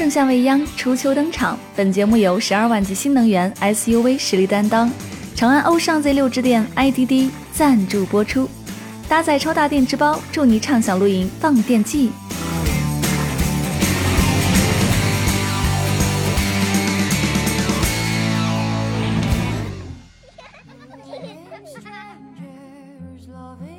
盛夏未央，初秋登场。本节目由十二万级新能源 SUV 实力担当长安欧尚 Z 六之电 IDD 赞助播出，搭载超大电池包，助你畅享露营放电季。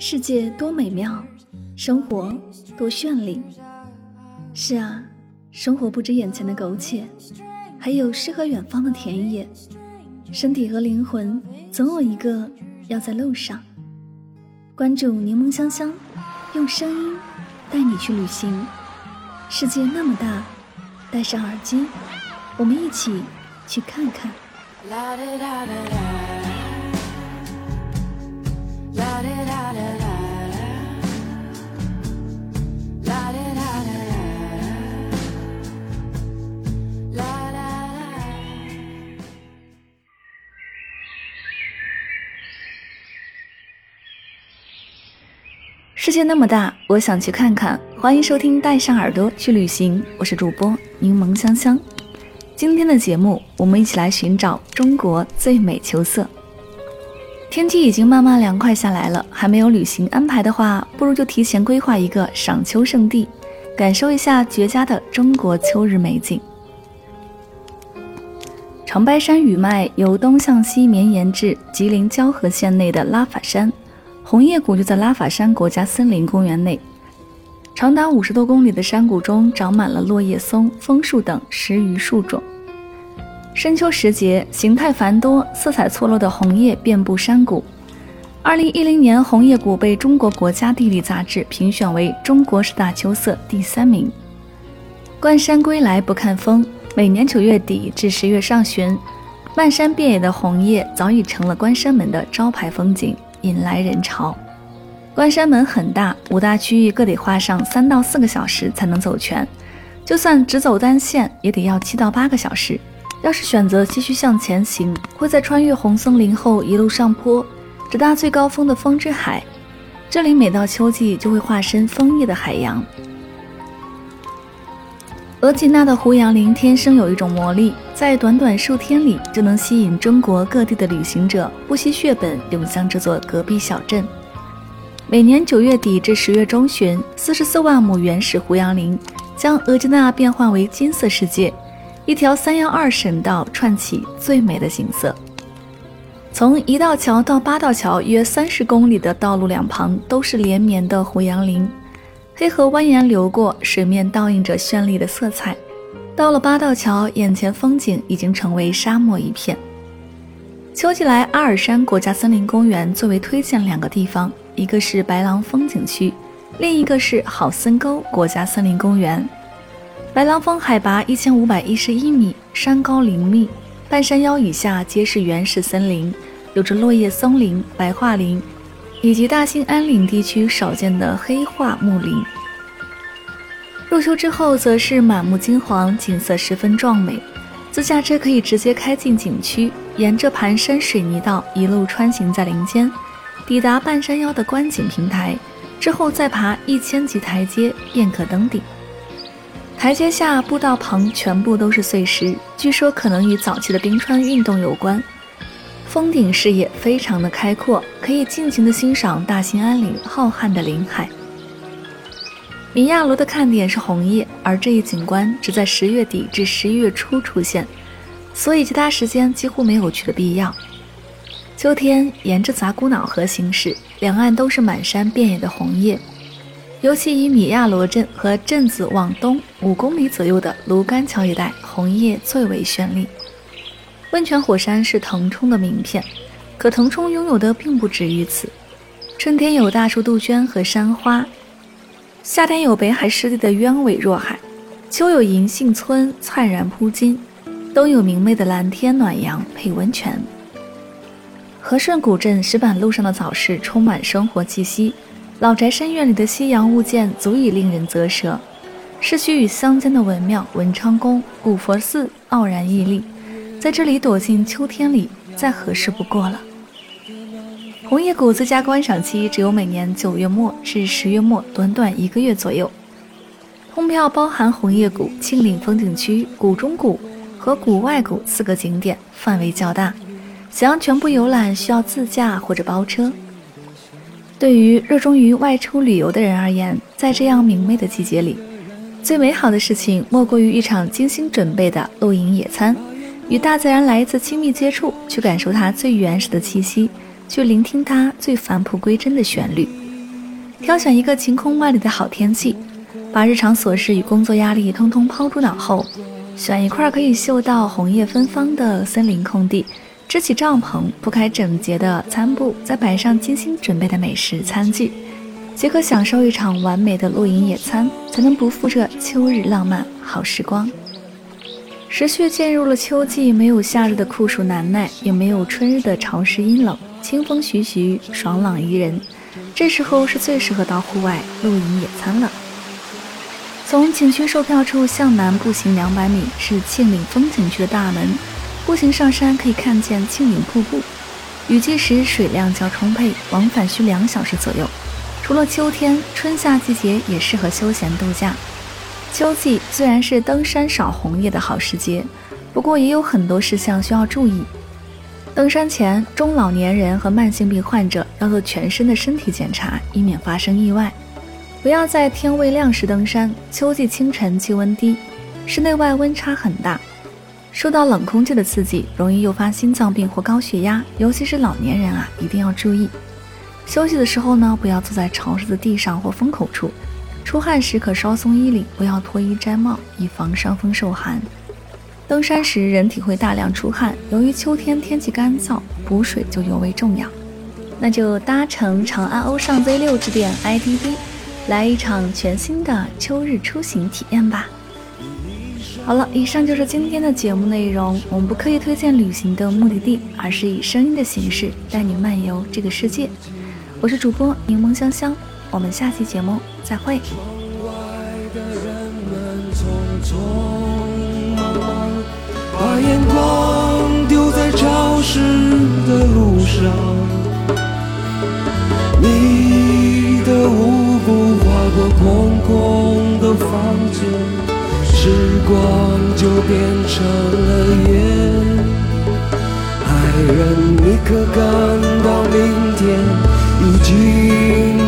世界多美妙，生活多绚丽。是啊。生活不止眼前的苟且，还有诗和远方的田野。身体和灵魂总有一个要在路上。关注柠檬香香，用声音带你去旅行。世界那么大，戴上耳机，我们一起去看看。啦啦啦啦啦啦啦世界那么大，我想去看看。欢迎收听《带上耳朵去旅行》，我是主播柠檬香香。今天的节目，我们一起来寻找中国最美秋色。天气已经慢慢凉快下来了，还没有旅行安排的话，不如就提前规划一个赏秋圣地，感受一下绝佳的中国秋日美景。长白山雨脉由东向西绵延至吉林蛟河县内的拉法山。红叶谷就在拉法山国家森林公园内，长达五十多公里的山谷中长满了落叶松、枫树等十余树种。深秋时节，形态繁多、色彩错落的红叶遍布山谷。二零一零年，红叶谷被中国国家地理杂志评选为中国十大秋色第三名。观山归来不看峰，每年九月底至十月上旬，漫山遍野的红叶早已成了关山门的招牌风景。引来人潮。关山门很大，五大区域各得花上三到四个小时才能走全，就算只走单线也得要七到八个小时。要是选择继续向前行，会在穿越红森林后一路上坡，直达最高峰的风之海。这里每到秋季就会化身枫叶的海洋。额济纳的胡杨林天生有一种魔力，在短短数天里就能吸引中国各地的旅行者不惜血本涌向这座隔壁小镇。每年九月底至十月中旬，四十四万亩原始胡杨林将额济纳变换为金色世界，一条三幺二省道串起最美的景色。从一道桥到八道桥约三十公里的道路两旁都是连绵的胡杨林。黑河蜿蜒流过，水面倒映着绚丽的色彩。到了八道桥，眼前风景已经成为沙漠一片。秋季来阿尔山国家森林公园最为推荐两个地方，一个是白狼风景区，另一个是好森沟国家森林公园。白狼峰海拔一千五百一十一米，山高林密，半山腰以下皆是原始森林，有着落叶松林、白桦林。以及大兴安岭地区少见的黑桦木林。入秋之后，则是满目金黄，景色十分壮美。自驾车可以直接开进景区，沿着盘山水泥道一路穿行在林间，抵达半山腰的观景平台之后，再爬一千级台阶便可登顶。台阶下步道旁全部都是碎石，据说可能与早期的冰川运动有关。峰顶视野非常的开阔，可以尽情的欣赏大兴安岭浩瀚的林海。米亚罗的看点是红叶，而这一景观只在十月底至十一月初出现，所以其他时间几乎没有去的必要。秋天沿着杂古瑙河行驶，两岸都是满山遍野的红叶，尤其以米亚罗镇和镇子往东五公里左右的芦干桥一带，红叶最为绚丽。温泉火山是腾冲的名片，可腾冲拥有的并不止于此。春天有大树杜鹃和山花，夏天有北海湿地的鸢尾若海，秋有银杏村灿然铺金，冬有明媚的蓝天暖阳配温泉。和顺古镇石板路上的早市充满生活气息，老宅深院里的西洋物件足以令人啧舌。市区与乡间的文庙文昌宫、古佛寺傲然屹立。在这里躲进秋天里，再合适不过了。红叶谷最佳观赏期只有每年九月末至十月末，短短一个月左右。通票包含红叶谷、庆岭风景区、谷中谷和谷外谷四个景点，范围较大。想要全部游览，需要自驾或者包车。对于热衷于外出旅游的人而言，在这样明媚的季节里，最美好的事情莫过于一场精心准备的露营野餐，与大自然来一次亲密接触，去感受它最原始的气息，去聆听它最返璞归真的旋律。挑选一个晴空万里的好天气。把日常琐事与工作压力通通抛诸脑后，选一块可以嗅到红叶芬芳的森林空地，支起帐篷，铺开整洁的餐布，再摆上精心准备的美食餐具，即可享受一场完美的露营野餐，才能不负这秋日浪漫好时光。时序进入了秋季，没有夏日的酷暑难耐，也没有春日的潮湿阴冷，清风徐徐，爽朗宜人。这时候是最适合到户外露营野餐了。从景区售票处向南步行两百米是庆岭风景区的大门，步行上山可以看见庆岭瀑布。雨季时水量较充沛，往返需两小时左右。除了秋天，春夏季节也适合休闲度假。秋季自然是登山赏红叶的好时节，不过也有很多事项需要注意。登山前，中老年人和慢性病患者要做全身的身体检查，以免发生意外。不要在天未亮时登山。秋季清晨气温低，室内外温差很大，受到冷空气的刺激，容易诱发心脏病或高血压。尤其是老年人啊，一定要注意。休息的时候呢，不要坐在潮湿的地上或风口处。出汗时可稍松衣领，不要脱衣摘帽，以防伤风受寒。登山时人体会大量出汗，由于秋天天气干燥，补水就尤为重要。那就搭乘长安欧尚 Z 六致电 IDD。来一场全新的秋日出行体验吧！好了，以上就是今天的节目内容。我们不刻意推荐旅行的目的地，而是以声音的形式带你漫游这个世界。我是主播柠檬香香，我们下期节目再会。把眼光丢在潮湿的路上，你的无辜。过空空的房间，时光就变成了烟。爱人，你可感到明天已经